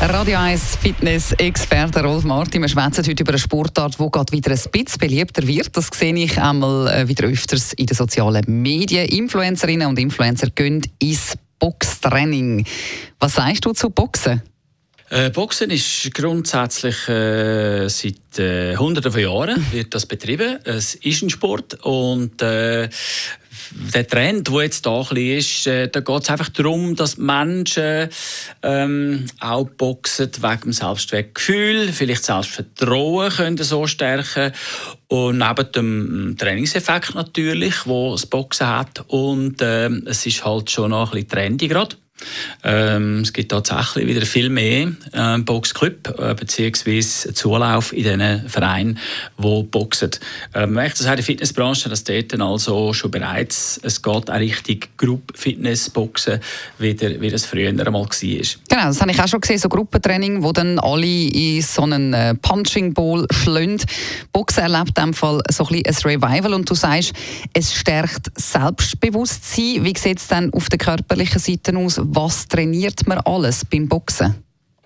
Radio 1 Fitness-Experte Rolf Martin. Wir schwätzen heute über eine Sportart, die gerade wieder ein bisschen beliebter wird. Das sehe ich einmal äh, wieder öfters in den sozialen Medien. Influencerinnen und Influencer gehen ins Boxtraining. Was sagst du zu Boxen? Äh, Boxen ist grundsätzlich äh, seit äh, Hunderten von Jahren wird das betrieben. Es ist ein Sport und äh, der Trend, der jetzt da ist, äh, da geht es einfach darum, dass Menschen ähm, auch boxen wegen dem Selbstwertgefühl, vielleicht Selbstvertrauen können so stärken und neben dem Trainingseffekt natürlich, wo das Boxen hat und äh, es ist halt schon noch ein bisschen trendy gerade. Ähm, es gibt tatsächlich wieder viel mehr äh, Boxclub äh, beziehungsweise Zulauf in diesen Vereinen, die boxen. Ähm, ich das in der Fitnessbranche, dass dort also schon bereits es geht auch richtig Group Fitness Boxen wieder, wie das früher einmal war. Genau, das habe ich auch schon gesehen, so Gruppentraining, wo dann alle in so einen äh, Punching Ball schlönd. Boxen erlebt in dem Fall so ein, bisschen ein Revival und du sagst, es stärkt Selbstbewusstsein. Wie sieht es dann auf der körperlichen Seite aus? Was trainiert man alles beim Boxen?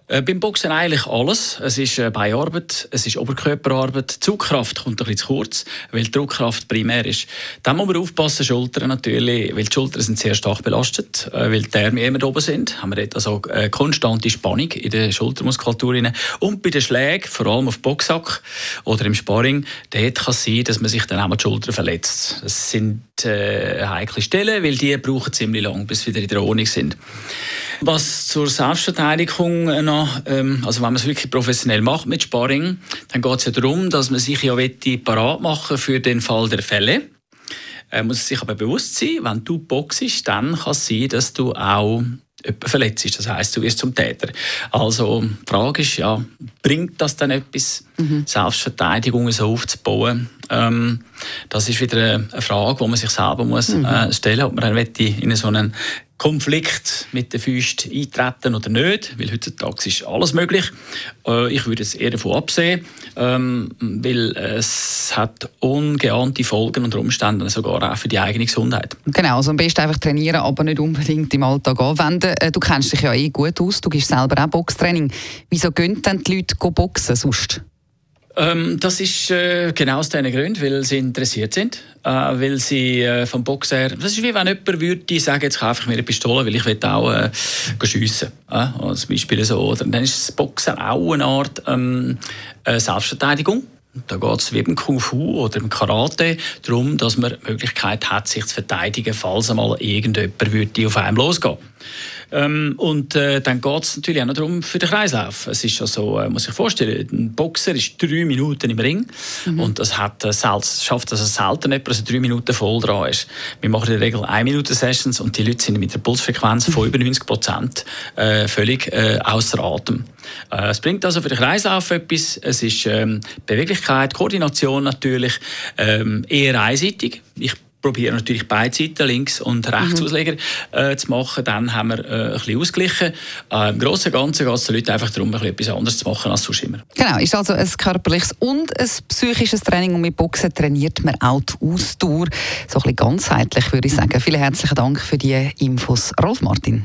Äh, beim Boxen eigentlich alles. Es ist äh, Beinarbeit, es ist Oberkörperarbeit. Zugkraft kommt ein bisschen zu kurz, weil die Druckkraft primär ist. Dann muss man aufpassen, Schultern natürlich, weil die Schultern sind sehr stark belastet, äh, weil die Arme immer oben sind. Haben wir also äh, konstante Spannung in der Schultermuskulatur. Und bei den Schlägen, vor allem auf Boxsack oder im Sparring, dort kann es sein, dass man sich dann auch mal die Schulter verletzt. Das sind äh, heikle Stellen, weil die brauchen ziemlich lang, bis sie wieder in der Ordnung sind. Was zur Selbstverteidigung noch, ähm, also wenn man es wirklich professionell macht mit Sparring, dann geht es ja darum, dass man sich ja parat machen für den Fall der Fälle. Man äh, muss sich aber bewusst sein, wenn du boxst, dann kann es sein, dass du auch verletzt ist. Das heißt, du wirst zum Täter. Also die Frage ist ja, bringt das dann etwas, mhm. Selbstverteidigung so aufzubauen? Ähm, das ist wieder eine Frage, die man sich selber muss, mhm. äh, stellen muss, ob man dann in so einen Konflikt mit den Füßen eintreten oder nicht, weil heutzutage ist alles möglich. Äh, ich würde es eher davon absehen, ähm, weil es hat ungeahnte Folgen unter Umständen sogar auch für die eigene Gesundheit. Genau, also am besten einfach trainieren, aber nicht unbedingt im Alltag anwenden. Äh, du kennst dich ja eh gut aus, du gibst selber auch Boxtraining. Wieso gehen denn die Leute boxen sonst? Ähm, das ist äh, genau aus diesen Gründen, weil sie interessiert sind, äh, weil sie äh, vom Boxen das ist wie wenn jemand würde sagen, jetzt kaufe ich mir eine Pistole, weil ich will auch äh, schiessen. Äh, zum Beispiel so. Oder dann ist das Boxen auch eine Art ähm, äh, Selbstverteidigung. Da geht es wie beim Kung Fu oder im Karate darum, dass man die Möglichkeit hat, sich zu verteidigen, falls einmal irgendjemand würde auf einem losgehen ähm, Und äh, dann geht es natürlich auch noch darum für den Kreislauf. Es ist also, äh, muss ich vorstellen, ein Boxer ist drei Minuten im Ring mhm. und das hat, äh, selten, schafft also selten jemand, dass er drei Minuten voll dran ist. Wir machen in der Regel 1 Minute Sessions und die Leute sind mit der Pulsfrequenz von über 90 Prozent äh, völlig äh, außer Atem. Äh, es bringt also für den Kreislauf etwas. Es ist ähm, Beweglichkeit, Koordination natürlich, ähm, eher einseitig. Ich probiere natürlich beide Seiten, links und rechts mhm. Ausleger, äh, zu machen. Dann haben wir äh, ein bisschen ausgeglichen. Äh, Im Großen und Ganzen geht es den Leuten einfach darum, ein bisschen etwas anderes zu machen als sonst immer. Genau, ist also ein körperliches und ein psychisches Training und mit Boxen trainiert man auch die Ausdauer. So ein bisschen ganzheitlich, würde ich sagen. Vielen herzlichen Dank für die Infos, Rolf Martin.